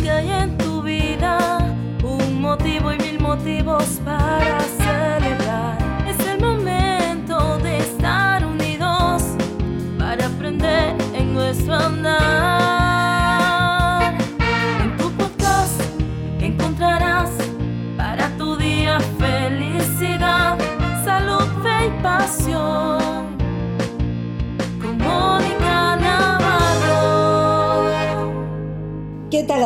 que hay en tu vida un motivo y mil motivos para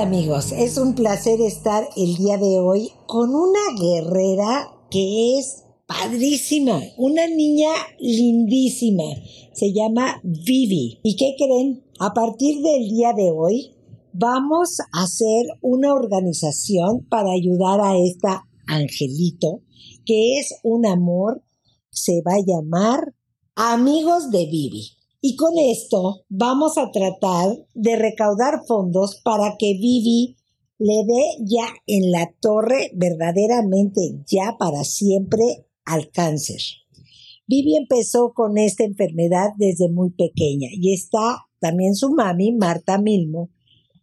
amigos? Es un placer estar el día de hoy con una guerrera que es padrísima, una niña lindísima. Se llama Vivi. ¿Y qué creen? A partir del día de hoy vamos a hacer una organización para ayudar a esta angelito que es un amor. Se va a llamar Amigos de Vivi. Y con esto vamos a tratar de recaudar fondos para que Vivi le dé ya en la torre, verdaderamente ya para siempre, al cáncer. Vivi empezó con esta enfermedad desde muy pequeña y está también su mami, Marta Milmo,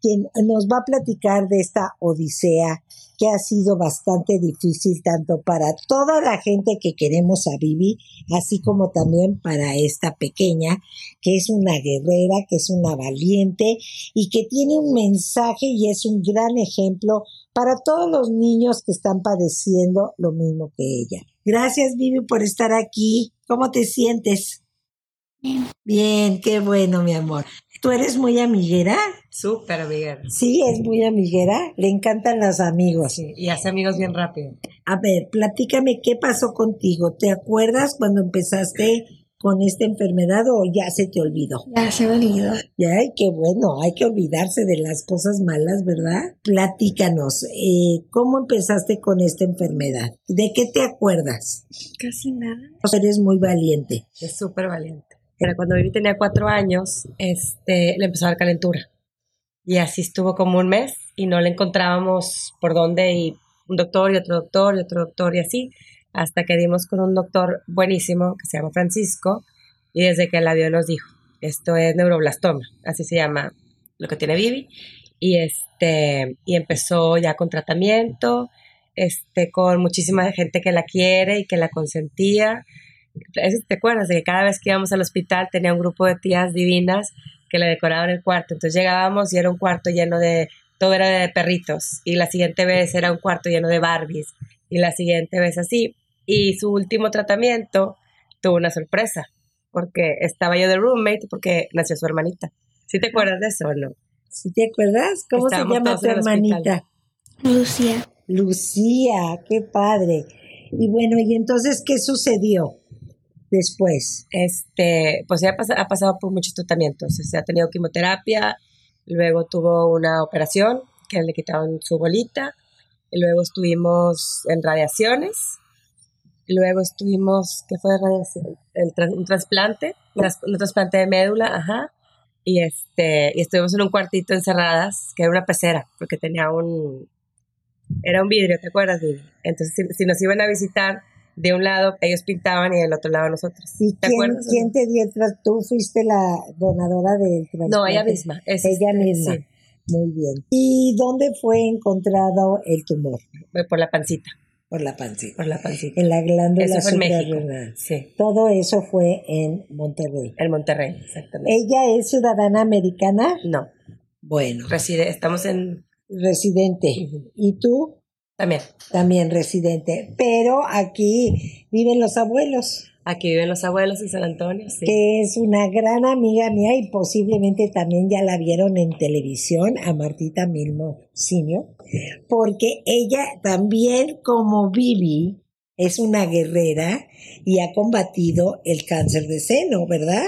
quien nos va a platicar de esta odisea que ha sido bastante difícil tanto para toda la gente que queremos a Vivi, así como también para esta pequeña, que es una guerrera, que es una valiente y que tiene un mensaje y es un gran ejemplo para todos los niños que están padeciendo lo mismo que ella. Gracias Vivi por estar aquí. ¿Cómo te sientes? Bien, qué bueno, mi amor. ¿Tú eres muy amiguera? Súper amiga. Sí, es muy amiguera. Le encantan los amigos. Sí, y hace amigos bien rápido. A ver, platícame qué pasó contigo. ¿Te acuerdas cuando empezaste con esta enfermedad o ya se te olvidó? Ya se me olvidó. Ya, ay, qué bueno, hay que olvidarse de las cosas malas, ¿verdad? Platícanos, eh, ¿cómo empezaste con esta enfermedad? ¿De qué te acuerdas? Casi nada. Eres muy valiente. Es súper valiente. Pero cuando Vivi tenía cuatro años, este, le empezó a dar calentura. Y así estuvo como un mes y no le encontrábamos por dónde y un doctor y otro doctor y otro doctor y así, hasta que dimos con un doctor buenísimo que se llama Francisco y desde que la vio nos dijo, esto es neuroblastoma, así se llama lo que tiene Vivi. Y, este, y empezó ya con tratamiento, este, con muchísima gente que la quiere y que la consentía ¿Te acuerdas de que cada vez que íbamos al hospital tenía un grupo de tías divinas que le decoraban el cuarto? Entonces llegábamos y era un cuarto lleno de, todo era de perritos, y la siguiente vez era un cuarto lleno de Barbies, y la siguiente vez así. Y su último tratamiento tuvo una sorpresa, porque estaba yo de roommate, porque nació su hermanita. ¿Sí te acuerdas de eso o no? ¿Sí te acuerdas? ¿Cómo Estábamos se llama tu hermanita? Lucía. Lucía, qué padre. Y bueno, ¿y entonces qué sucedió después? este, pues ya ha, pas- ha pasado por muchos tratamientos. O ha tenido quimioterapia, luego tuvo una operación que le quitaron su bolita, y luego estuvimos en radiaciones, luego estuvimos, ¿qué fue radiación? El un trasplante, tras- un trasplante de médula, ajá. Y, este, y estuvimos en un cuartito encerradas, que era una pecera, porque tenía un... Era un vidrio, ¿te acuerdas? Entonces, si nos iban a visitar, de un lado ellos pintaban y del otro lado nosotros. ¿Y ¿Te quién, acuerdas te dio ¿Tú fuiste la donadora del? No, ella misma. es- Ella misma. Sí, Muy bien. ¿Y dónde fue encontrado el tumor? fue por la pancita, Por la pancita. por la pancita. En la glándula Eso fue en. Sí, Todo eso fue en Monterrey. en Monterrey, exactamente. ¿Ella es ciudadana americana? No, Bueno, reside, estamos en... residente. ¿Y tú? También, También residente. Pero aquí viven los abuelos, aquí viven los abuelos en San Antonio, sí. que es una gran amiga mía y posiblemente también ya la vieron en televisión a Martita Milmo Senior, porque ella también como Vivi es una guerrera y ha combatido el cáncer de seno, ¿verdad?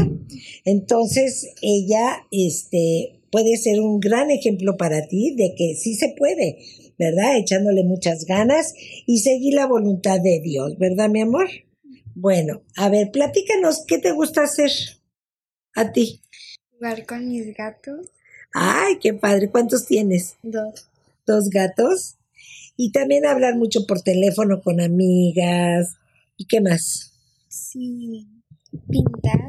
Entonces ella este puede ser un gran ejemplo para ti de que sí se puede, ¿verdad? Echándole muchas ganas y seguir la voluntad de Dios, ¿verdad, mi amor? Bueno, a ver, platícanos, ¿qué te gusta hacer a ti? Jugar con mis gatos. Ay, qué padre, ¿cuántos tienes? Dos. Dos gatos. Y también hablar mucho por teléfono con amigas. ¿Y qué más? Sí. Pintar.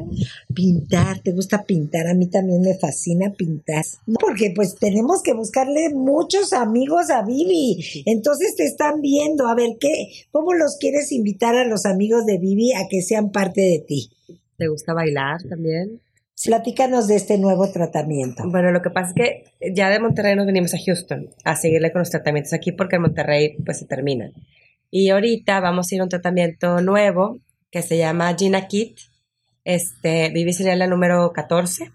Pintar, ¿te gusta pintar? A mí también me fascina pintar. Porque pues tenemos que buscarle muchos amigos a Vivi. Entonces te están viendo. A ver, ¿qué? ¿Cómo los quieres invitar a los amigos de Vivi a que sean parte de ti? ¿Te gusta bailar también? Platícanos de este nuevo tratamiento. Bueno, lo que pasa es que ya de Monterrey nos venimos a Houston a seguirle con los tratamientos aquí porque en Monterrey pues se terminan. Y ahorita vamos a ir a un tratamiento nuevo que se llama Gina Kit. Este, Vivi sería la número 14.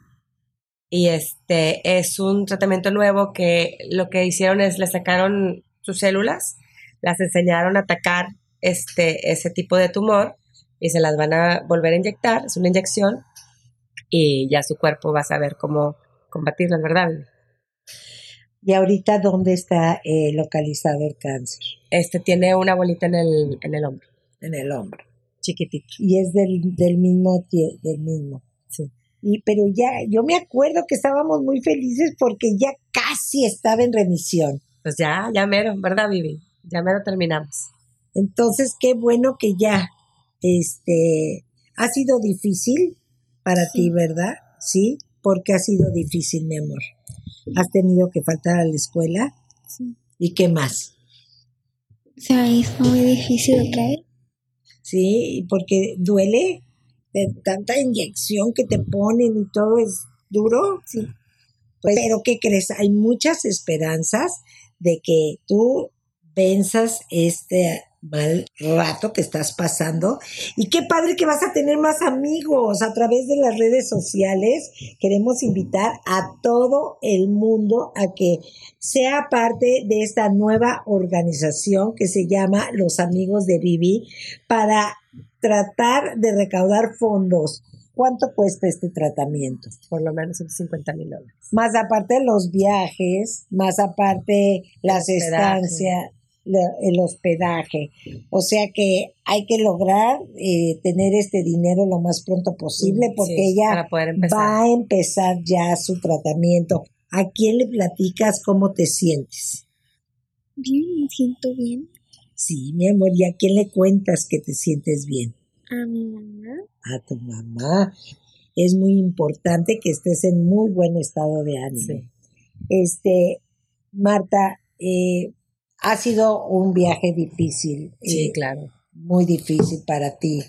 Y este es un tratamiento nuevo que lo que hicieron es le sacaron sus células, las enseñaron a atacar este, ese tipo de tumor y se las van a volver a inyectar. Es una inyección y ya su cuerpo va a saber cómo combatirla, ¿verdad? ¿Y ahorita dónde está eh, localizado el cáncer? Este tiene una bolita en el, en el hombro, En el hombro. Chiquitito. Y es del, del mismo del mismo. Sí. Y, pero ya, yo me acuerdo que estábamos muy felices porque ya casi estaba en remisión. Pues ya, ya mero, ¿verdad, Vivi? Ya mero terminamos. Entonces, qué bueno que ya, este, ha sido difícil para ti, ¿verdad? Sí, porque ha sido difícil, mi amor. Has tenido que faltar a la escuela. Sí. ¿Y qué más? Se me hizo muy difícil otra vez. Sí, porque duele de tanta inyección que te ponen y todo es duro. Sí. Pues, pero ¿qué crees? Hay muchas esperanzas de que tú venzas este mal rato que estás pasando y qué padre que vas a tener más amigos a través de las redes sociales. Queremos invitar a todo el mundo a que sea parte de esta nueva organización que se llama Los Amigos de Vivi para tratar de recaudar fondos. ¿Cuánto cuesta este tratamiento? Por lo menos 150 mil dólares. Más aparte los viajes, más aparte las estancias, el hospedaje. O sea que hay que lograr eh, tener este dinero lo más pronto posible porque Sí, ella va a empezar ya su tratamiento. ¿A quién le platicas cómo te sientes? Bien, me siento bien. Sí, mi amor, ¿y a quién le cuentas que te sientes bien? A mi mamá. A tu mamá. Es muy importante que estés en muy buen estado de ánimo. Sí. Este, Marta, eh, ha sido un viaje difícil, Sí, eh, claro. muy difícil para ti,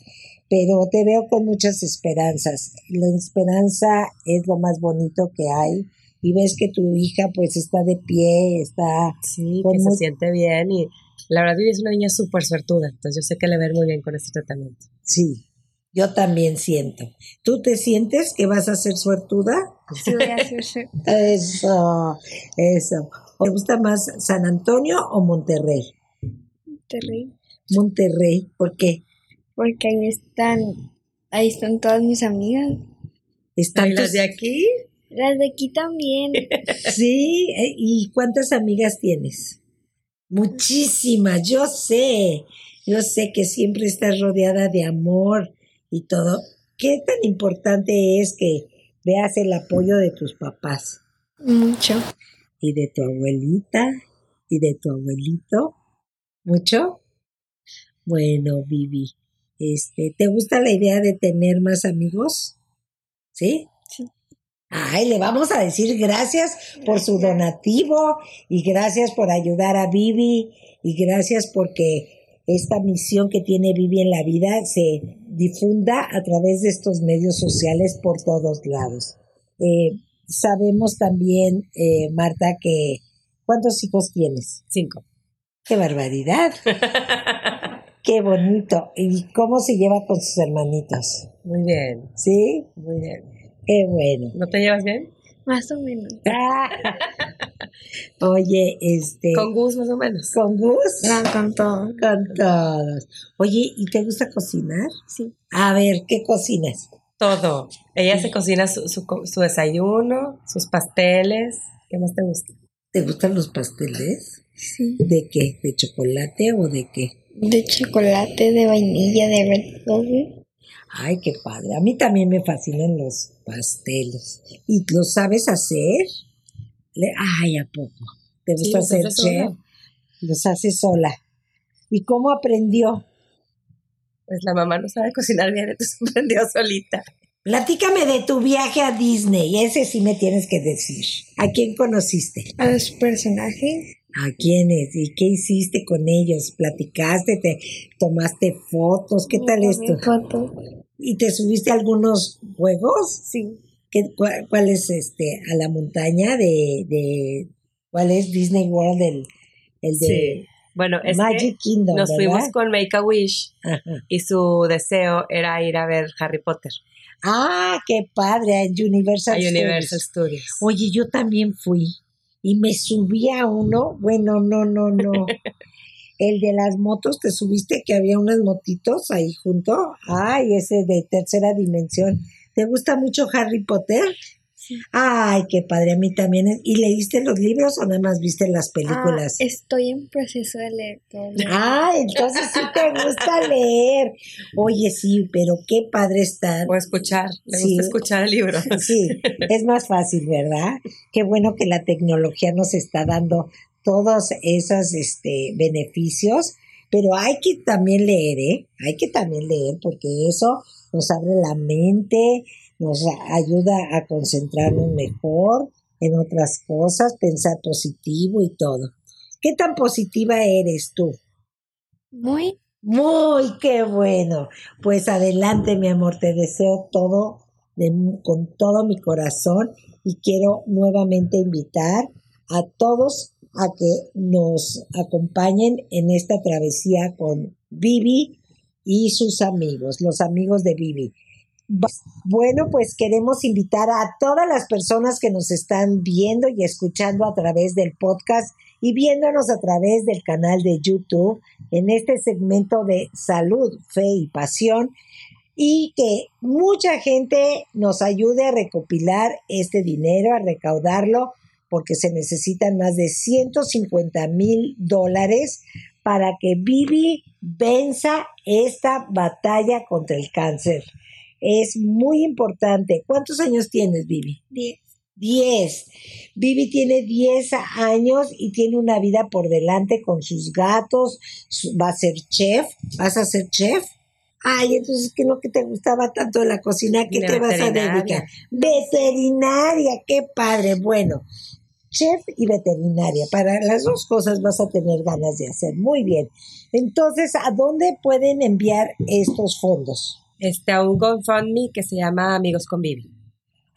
pero te veo con muchas esperanzas. La esperanza es lo más bonito que hay y ves que tu hija pues está de pie, está Sí, que se muy- siente bien y la verdad Vivi es una niña súper suertuda, entonces yo sé que le va a ir muy bien con este tratamiento. Sí, yo también siento. ¿Tú te sientes que vas a ser suertuda? Sí, voy a ser- Eso, eso. ¿Te gusta más San Antonio o Monterrey? terrible. Monterrey, ¿por qué? Porque ahí están, ahí están todas mis amigas. Están ¿Y las de aquí? Las de aquí también. Sí, eh, ¿y cuántas amigas tienes? Muchísimas, yo sé, yo sé que siempre estás rodeada de amor y todo. ¿Qué tan importante es que veas el apoyo de tus papás Mucho. Y de tu abuelita y de tu abuelito? ¿Mucho? Bueno, Vivi, este, ¿te gusta la idea de tener más amigos? ¿Sí? Sí. Ay, le vamos a decir gracias por su donativo y gracias por ayudar a Vivi y gracias porque esta misión que tiene Vivi en la vida se difunda a través de estos medios sociales por todos lados. Eh, sabemos también, eh, Marta, que ¿cuántos hijos tienes? Cinco. ¡Qué barbaridad! ¡Qué bonito! ¿Y cómo se lleva con sus hermanitos? Muy bien, ¿Sí? muy bien. ¡Qué bueno! ¿No te llevas bien? Más o menos. Ah. Oye, este. Con Gus más o menos. ¿Con Gus? No, con todo. Con todos. Oye, ¿y te gusta cocinar? Sí. A ver, ¿qué cocinas? Todo. Ella se cocina su, su, co- su desayuno, sus pasteles. ¿Qué más te gusta? ¿Te gustan los pasteles? Sí. ¿De qué? ¿De chocolate o de qué? De chocolate, de vainilla, de red velvet. Ay, qué padre. A mí también me fascinan los pasteles. ¿Y los sabes hacer? Le- Ay, ¿a poco? ¿Te Sí, gusta los hacer hace sola. chef? Los hace sola. ¿Y cómo aprendió? Pues la mamá no sabe cocinar bien, entonces aprendió solita. Platícame de tu viaje a Disney, ese sí me tienes que decir. ¿A quién conociste? A los personajes. ¿A quiénes? ¿Y qué hiciste con ellos? ¿Platicaste? ¿Te tomaste fotos? ¿Qué tal esto? fotos. ¿Y te subiste a algunos juegos? Sí. ¿Qué, cuál, cuál es este? ¿A la montaña de, de cuál es Disney World? El, el de Sí. Bueno, es Magic que Kingdom, nos ¿verdad? fuimos con Make a Wish Ajá. y su deseo era ir a ver Harry Potter Ah, qué padre, en Universal a Studios. Universal Studios. Oye, yo también fui y me subí a uno, bueno, no, no, no. El de las motos, ¿te subiste que había unas motitos ahí junto? Ay, ese de tercera dimensión. ¿Te gusta mucho Harry Potter? Ay, qué padre, a mí también. es- ¿Y leíste los libros o nada más viste las películas? Ah, estoy en proceso de leer todo. Ah, entonces sí te gusta leer. Oye, sí, pero qué padre está. O escuchar, le Sí. gusta escuchar el libro. Sí, es más fácil, ¿verdad? Qué bueno que la tecnología nos está dando todos esos este, beneficios, pero hay que también leer, ¿eh? Hay que también leer porque eso nos abre la mente, nos ayuda a concentrarnos mejor en otras cosas, pensar positivo y todo. ¿Qué tan positiva eres tú? Muy. Muy, qué bueno. Pues adelante, mi amor, te deseo todo de- con todo mi corazón y quiero nuevamente invitar a todos a que nos acompañen en esta travesía con Vivi y sus amigos, los amigos de Vivi. Bueno, pues queremos invitar a todas las personas que nos están viendo y escuchando a través del podcast y viéndonos a través del canal de YouTube en este segmento de salud, fe y pasión y que mucha gente nos ayude a recopilar este dinero, a recaudarlo, porque se necesitan más de 150 mil dólares para que Vivi venza esta batalla contra el cáncer. Es muy importante. ¿Cuántos años tienes, Vivi? Diez. 10. Vivi tiene 10 años y tiene una vida por delante con sus gatos. su- va a ser chef. ¿Vas a ser chef? Ay, entonces, ¿qué es lo que te gustaba tanto de la cocina? ¿Qué te vas a dedicar? Veterinaria, qué padre. Bueno, chef y veterinaria. Para las dos cosas vas a tener ganas de hacer. Muy bien. Entonces, ¿a dónde pueden enviar estos fondos? Este, a un GoFundMe que se llama Amigos con Vivi.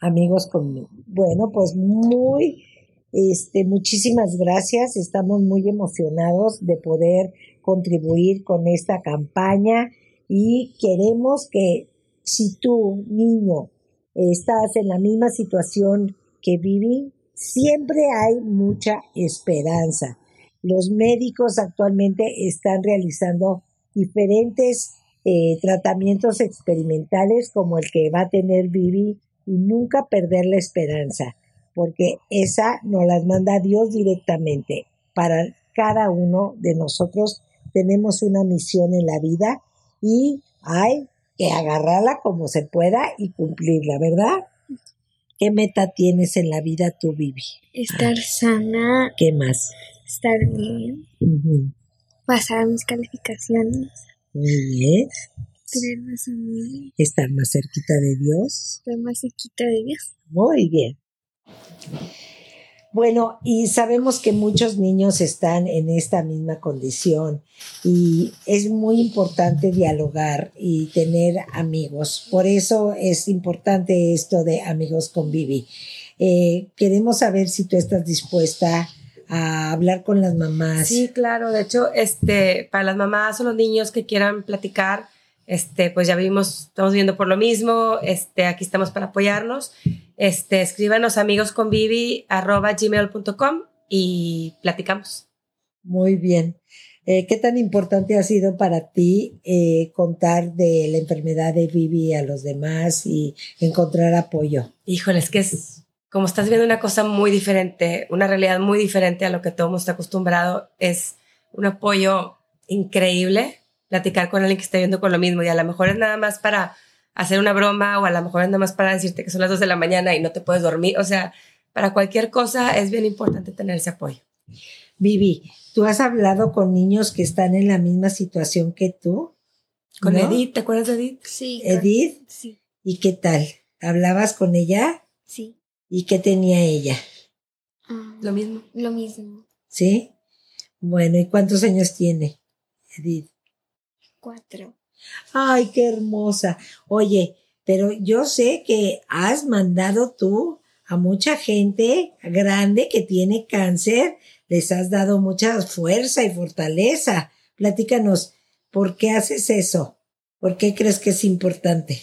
amigos conmigo. Bueno, pues muy, este, muchísimas gracias. Estamos muy emocionados de poder contribuir con esta campaña y queremos que si tú, niño, estás en la misma situación que Vivi, siempre hay mucha esperanza. Los médicos actualmente están realizando diferentes eh, tratamientos experimentales como el que va a tener Vivi y nunca perder la esperanza, porque esa nos las manda Dios directamente. Para cada uno de nosotros tenemos una misión en la vida y hay que agarrarla como se pueda y cumplirla, ¿verdad? ¿Qué meta tienes en la vida tú, Vivi? Estar sana, ¿Qué más? estar bien, pasar mis calificaciones, Muy bien. más amigos, Estar más cerquita de Dios. estar más cerquita de Dios. Muy bien. Bueno, y sabemos que muchos niños están en esta misma condición y es muy importante dialogar y tener amigos. Por eso es importante esto de amigos con Vivi. Eh, queremos saber si tú estás dispuesta a hablar con las mamás. Sí, claro. De hecho, este, para las mamás o los niños que quieran platicar, este, pues ya vimos, estamos viendo por lo mismo. Este, aquí estamos para apoyarnos. Este, escríbanos amigos con arroba gmail.com y platicamos. Muy bien. Eh, ¿Qué tan importante ha sido para ti eh, contar de la enfermedad de Vivi a los demás y encontrar apoyo? Híjole, es que es como estás viendo una cosa muy diferente, una realidad muy diferente a lo que todo el mundo está acostumbrado. Es un apoyo increíble platicar con alguien que esté viendo con lo mismo y a lo mejor es nada más para hacer una broma o a lo mejor es nada más para decirte que son las dos de la mañana y no te puedes dormir. O sea, para cualquier cosa es bien importante tener ese apoyo. Vivi, ¿tú has hablado con niños que están en la misma situación que tú? ¿Con ¿No? Edith? ¿Te acuerdas de Edith? Sí. Edith, Sí, ¿y qué tal? ¿Hablabas con ella? sí. ¿Y qué tenía ella? Ah, Lo mismo. Lo mismo. ¿Sí? Bueno, ¿y cuántos años tiene Edith? Cuatro. Ay, qué hermosa. Oye, pero yo sé que has mandado tú a mucha gente grande que tiene cáncer, les has dado mucha fuerza y fortaleza. Platícanos, ¿por qué haces eso? ¿Por qué crees que es importante?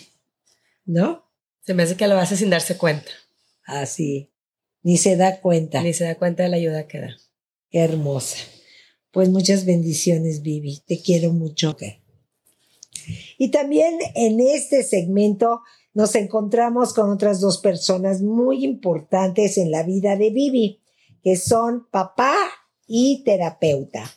¿No? Se me hace que lo hace sin darse cuenta. Así, ni se da cuenta. Ni se da cuenta de la ayuda que da. Qué hermosa. Pues muchas bendiciones, Vivi. Te quiero mucho. Y también en este segmento nos encontramos con otras dos personas muy importantes en la vida de Vivi, que son papá y terapeuta.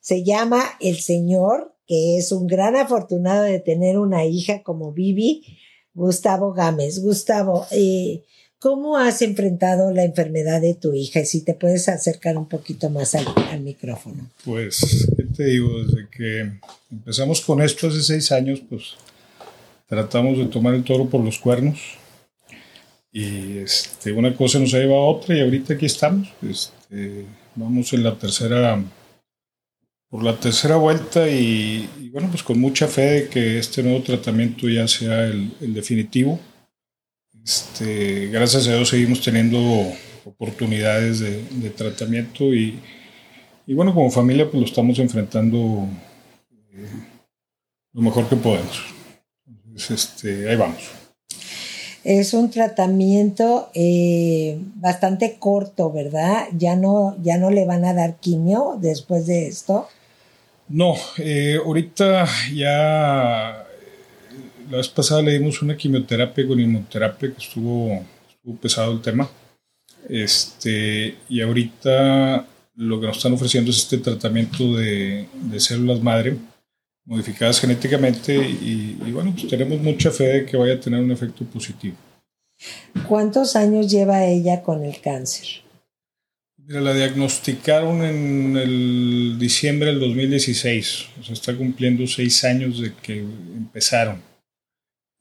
Se llama el señor, que es un gran afortunado de tener una hija como Vivi, Gustavo Gámez. Gustavo, eh, ¿cómo has enfrentado la enfermedad de tu hija? Y si te puedes acercar un poquito más al, micrófono. Pues, ¿qué te digo? Desde que empezamos con esto hace seis años, pues tratamos de tomar el toro por los cuernos. Y este, una cosa nos ha llevado a otra y ahorita aquí estamos. Este, vamos en la tercera, por la tercera vuelta y, bueno, pues con mucha fe de que este nuevo tratamiento ya sea el definitivo. Este, gracias a Dios seguimos teniendo oportunidades de, de tratamiento y, y bueno, como familia pues lo estamos enfrentando eh, lo mejor que podemos. Entonces, este, ahí vamos. Es un tratamiento eh, bastante corto, ¿verdad? Ya no, ya no le van a dar quimio después de esto. No, eh, ahorita ya la vez pasada le dimos una quimioterapia con inmunoterapia que estuvo, estuvo pesado el tema. Este, y ahorita lo que nos están ofreciendo es este tratamiento de, de células madre modificadas genéticamente y, y, bueno, pues tenemos mucha fe de que vaya a tener un efecto positivo. ¿Cuántos años lleva ella con el cáncer? Mira, la diagnosticaron en el diciembre del 2016, o sea, está cumpliendo seis años de que empezaron.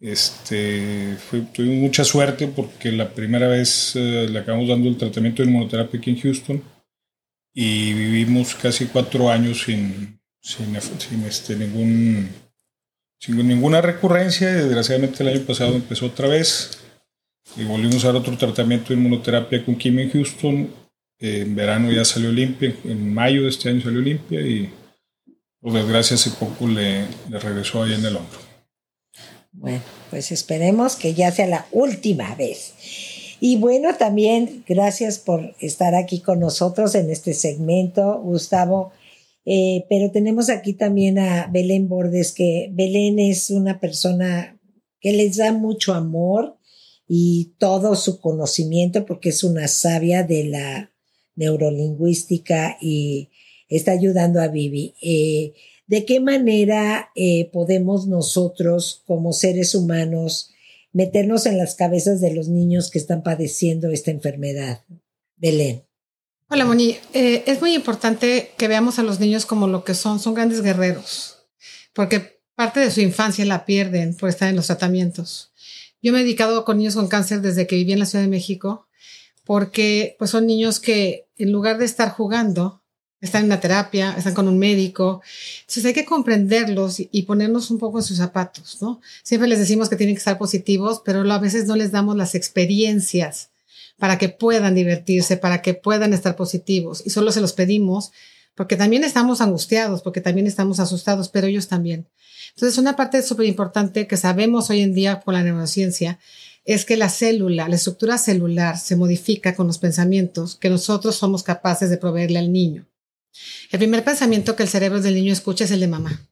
Este, tuvimos mucha suerte porque la primera vez eh, le acabamos dando el tratamiento de inmunoterapia aquí en Houston y vivimos casi cuatro años sin, este, ningún, ninguna recurrencia. Y desgraciadamente el año pasado empezó otra vez y volvimos a dar otro tratamiento de inmunoterapia con quimio en Houston. Eh, en verano ya salió limpia, en mayo de este año salió limpia y por desgracia hace poco le, le regresó ahí en el hombro. Bueno, pues esperemos que ya sea la última vez. Y bueno, también gracias por estar aquí con nosotros en este segmento, Gustavo. Eh, pero tenemos aquí también a Belén Bordes, que Belén es una persona que les da mucho amor y todo su conocimiento porque es una sabia de la neurolingüística y está ayudando a Vivi. Eh, ¿De qué manera eh, podemos nosotros como seres humanos meternos en las cabezas de los niños que están padeciendo esta enfermedad? Belén. Hola, Moni. Eh, es muy importante que veamos a los niños como lo que son. Son grandes guerreros, porque parte de su infancia la pierden por estar en los tratamientos. Yo me he dedicado con niños con cáncer desde que viví en la Ciudad de México, porque pues son niños que en lugar de estar jugando, están en una terapia, están con un médico. Entonces hay que comprenderlos y ponernos un poco en sus zapatos, ¿no? Siempre les decimos que tienen que estar positivos, pero a veces no les damos las experiencias para que puedan divertirse, para que puedan estar positivos. Y solo se los pedimos porque también estamos angustiados, porque también estamos asustados, pero ellos también. Entonces, una parte súper importante que sabemos hoy en día con la neurociencia es que la célula, la estructura celular se modifica con los pensamientos que nosotros somos capaces de proveerle al niño. El primer pensamiento que el cerebro del niño escucha es el de mamá.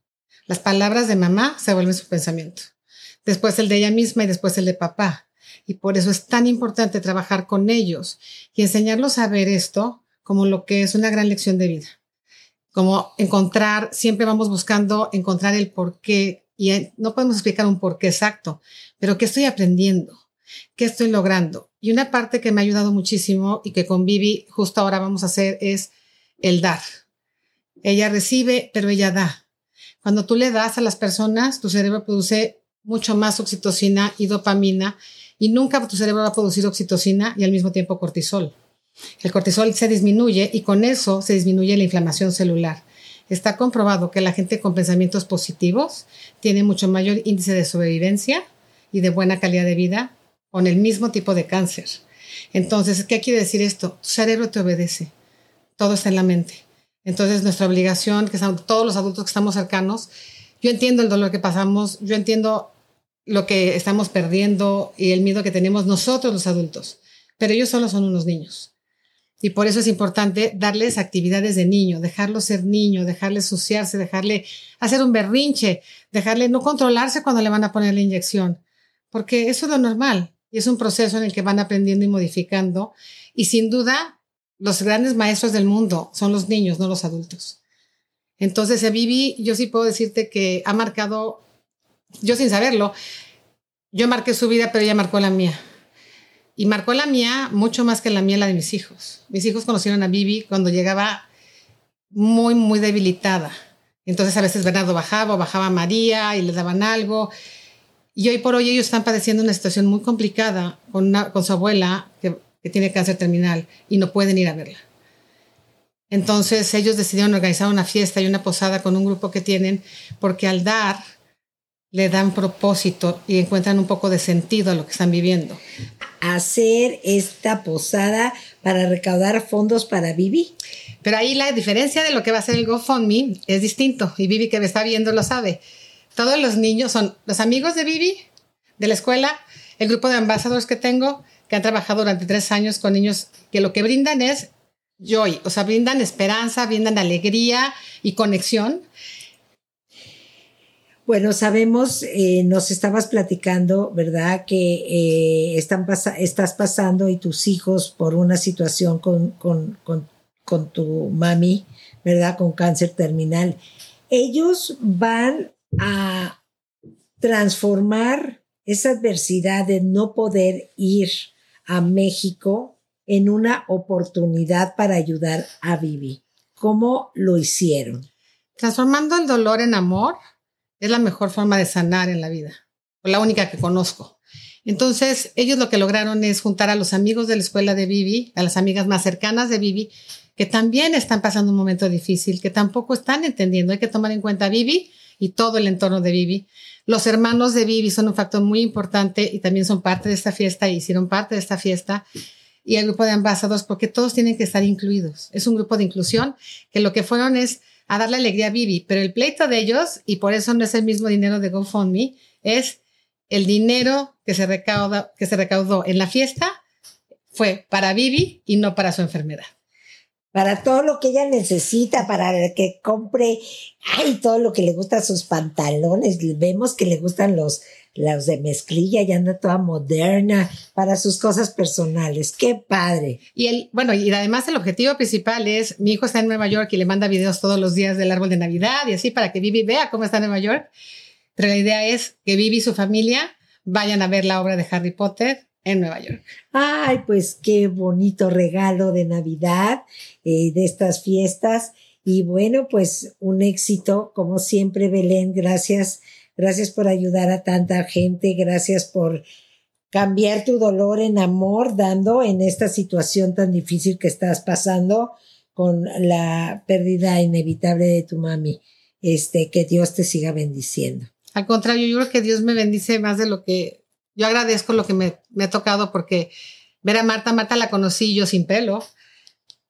Las palabras de mamá se vuelven su pensamiento. Después el de ella misma y después el de papá. Y por eso es tan importante trabajar con ellos y enseñarlos a ver esto como lo que es una gran lección de vida. Como encontrar, siempre vamos buscando encontrar el por qué y no podemos explicar un por qué exacto, pero qué estoy aprendiendo, qué estoy logrando. Y una parte que me ha ayudado muchísimo y que con Vivi justo ahora vamos a hacer es el dar. Ella recibe, pero ella da. Cuando tú le das a las personas, tu cerebro produce mucho más oxitocina y dopamina y nunca tu cerebro va a producir oxitocina y al mismo tiempo cortisol. El cortisol se disminuye y con eso se disminuye la inflamación celular. Está comprobado que la gente con pensamientos positivos tiene mucho mayor índice de sobrevivencia y de buena calidad de vida con el mismo tipo de cáncer. Entonces, ¿qué quiere decir esto? Tu cerebro te obedece. Todo está en la mente. Entonces, nuestra obligación, que son todos los adultos que estamos cercanos, yo entiendo el dolor que pasamos, yo entiendo lo que estamos perdiendo y el miedo que tenemos nosotros los adultos, pero ellos solo son unos niños. Y por eso es importante darles actividades de niño, dejarlo ser niño, dejarle suciarse, dejarle hacer un berrinche, dejarle no controlarse cuando le van a poner la inyección, porque eso es lo normal y es un proceso en el que van aprendiendo y modificando. Y sin duda, los grandes maestros del mundo son los niños, no los adultos. Entonces, Vivi, yo sí puedo decirte que ha marcado, yo sin saberlo, yo marqué su vida, pero ella marcó la mía. Y marcó la mía mucho más que la mía, la de mis hijos. Mis hijos conocieron a Vivi cuando llegaba muy, muy debilitada. Entonces a veces Bernardo bajaba o bajaba María y le daban algo. Y hoy por hoy ellos están padeciendo una situación muy complicada con, con su abuela que, que tiene cáncer terminal y no pueden ir a verla. Entonces ellos decidieron organizar una fiesta y una posada con un grupo que tienen porque al dar le dan propósito y encuentran un poco de sentido a lo que están viviendo hacer esta posada para recaudar fondos para Vivi. Pero ahí la diferencia de lo que va a ser el GoFundMe es distinto y Vivi que me está viendo lo sabe. Todos los niños son los amigos de Vivi, de la escuela, el grupo de ambasadores que tengo, que han trabajado durante tres años con niños que lo que brindan es joy, o sea, brindan esperanza, brindan alegría y conexión. Bueno, sabemos, eh, nos estabas platicando, ¿verdad? Que eh, están estás pasando y tus hijos por una situación con, con, con, con tu mami, ¿verdad? Con cáncer terminal. Ellos van a transformar esa adversidad de no poder ir a México en una oportunidad para ayudar a Vivi. ¿Cómo lo hicieron? Transformando el dolor en amor es la mejor forma de sanar en la vida, o la única que conozco. Entonces, ellos lo que lograron es juntar a los amigos de la escuela de Vivi, a las amigas más cercanas de Vivi, que también están pasando un momento difícil, que tampoco están entendiendo. Hay que tomar en cuenta Vivi y todo el entorno de Vivi. Los hermanos de Vivi son un factor muy importante y también son parte de esta fiesta y hicieron parte de esta fiesta. Y el grupo de ambasadores, porque todos tienen que estar incluidos. Es un grupo de inclusión que lo que fueron es a darle alegría a Vivi, pero el pleito de ellos, y por eso no es el mismo dinero de GoFundMe, es el dinero que se, recauda, que se recaudó en la fiesta fue para Vivi y no para su enfermedad. Para todo lo que ella necesita, para que compre, ay, todo lo que le gusta sus pantalones. Vemos que le gustan los, los de mezclilla y anda toda moderna para sus cosas personales. Qué padre. Y el, bueno, y además el objetivo principal es, mi hijo está en Nueva York y le manda videos todos los días del árbol de Navidad y así para que Vivi vea cómo está en Nueva York. Pero la idea es que Vivi y su familia vayan a ver la obra de Harry Potter en Nueva York. Ay, pues qué bonito regalo de Navidad, eh, de estas fiestas. Y bueno, pues un éxito, como siempre, Belén. Gracias Gracias por ayudar a tanta gente. Gracias por cambiar tu dolor en amor, dando en esta situación tan difícil que estás pasando con la pérdida inevitable de tu mami. Este, que Dios te siga bendiciendo. Al contrario, yo creo que Dios me bendice más de lo que yo agradezco lo que me, ha tocado porque ver a Marta, Marta la conocí yo sin pelo,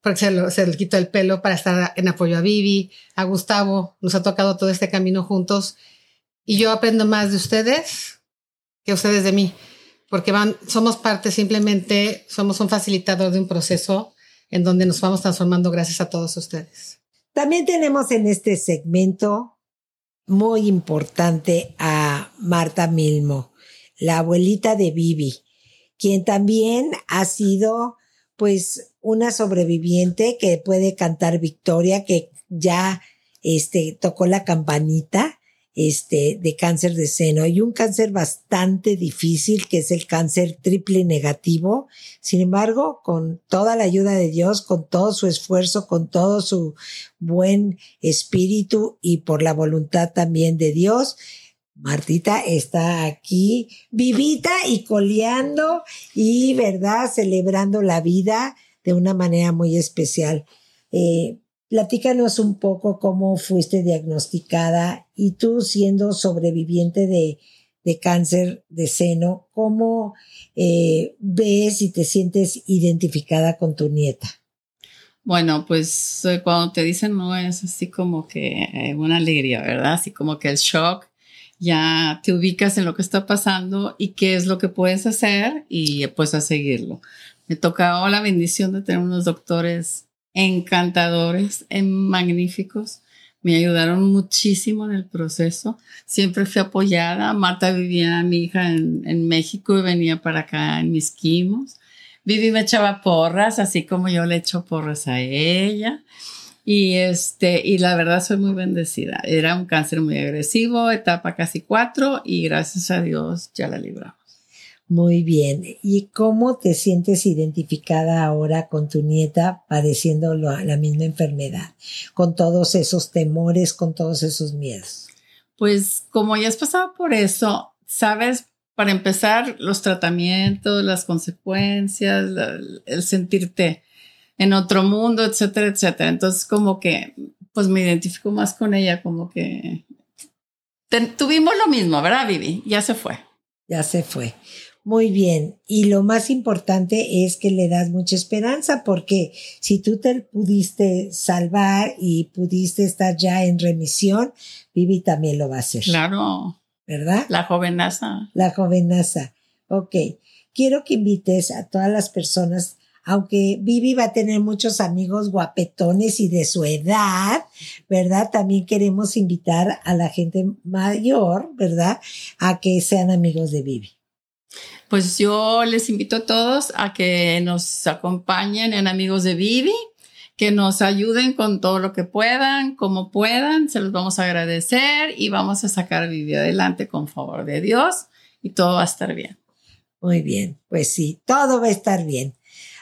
porque se, le quitó el pelo para estar en apoyo a Vivi, a Gustavo, nos ha tocado todo este camino juntos y yo aprendo más de ustedes que ustedes de mí, porque van, somos parte simplemente, somos un facilitador de un proceso en donde nos vamos transformando gracias a todos ustedes. También tenemos en este segmento muy importante a Marta Milmo, la abuelita de Vivi, quien también ha sido pues una sobreviviente que puede cantar victoria, que ya este, tocó la campanita este, de cáncer de seno. Hay un cáncer bastante difícil que es el cáncer triple negativo. Sin embargo, con toda la ayuda de Dios, con todo su esfuerzo, con todo su buen espíritu y por la voluntad también de Dios, Martita está aquí vivita y coleando y, ¿verdad?, celebrando la vida de una manera muy especial. Eh, platícanos un poco cómo fuiste diagnosticada y tú siendo sobreviviente de, cáncer de seno, ¿cómo eh, ves y te sientes identificada con tu nieta? Bueno, pues eh, cuando te dicen no es así como que una alegría, ¿verdad? Así como que el shock ya te ubicas en lo que está pasando y qué es lo que puedes hacer y pues a seguirlo. Me tocaba la bendición de tener unos doctores encantadores, magníficos. Me ayudaron muchísimo en el proceso. Siempre fui apoyada. Marta vivía, mi hija, en, en México y venía para acá en mis quimos. Vivi me echaba porras, así como yo le echo porras a ella. Y, este, y la verdad soy muy bendecida. Era un cáncer muy agresivo, etapa casi cuatro, y gracias a Dios ya la libramos. Muy bien. ¿Y cómo te sientes identificada ahora con tu nieta padeciendo la misma enfermedad? Con todos esos temores, con todos esos miedos. Pues como ya has pasado por eso, sabes, para empezar, los tratamientos, las consecuencias, el sentirte en otro mundo, etcétera, etcétera. Entonces, como que, pues me identifico más con ella, como que tuvimos lo mismo, ¿verdad, Vivi? Ya se fue. Ya se fue. Muy bien. Y lo más importante es que le das mucha esperanza porque si tú te pudiste salvar y pudiste estar ya en remisión, Vivi también lo va a hacer. Claro. ¿Verdad? La jovenaza. La jovenaza. Ok. Quiero que invites a todas las personas aunque Vivi va a tener muchos amigos guapetones y de su edad, ¿verdad? También queremos invitar a la gente mayor, ¿verdad? A que sean amigos de Vivi. Pues yo les invito a todos a que nos acompañen en Amigos de Vivi, que nos ayuden con todo lo que puedan, como puedan, se los vamos a agradecer y vamos a sacar a Vivi adelante con favor de Dios y todo va a estar bien. Muy bien, pues sí, todo va a estar bien.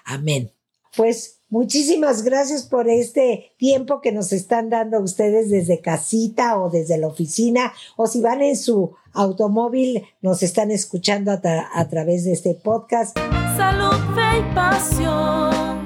Amén. Pues muchísimas gracias por este tiempo que nos están dando ustedes desde casita o desde la oficina o si van en su automóvil, nos están escuchando a, través de este podcast. Salud, fe y pasión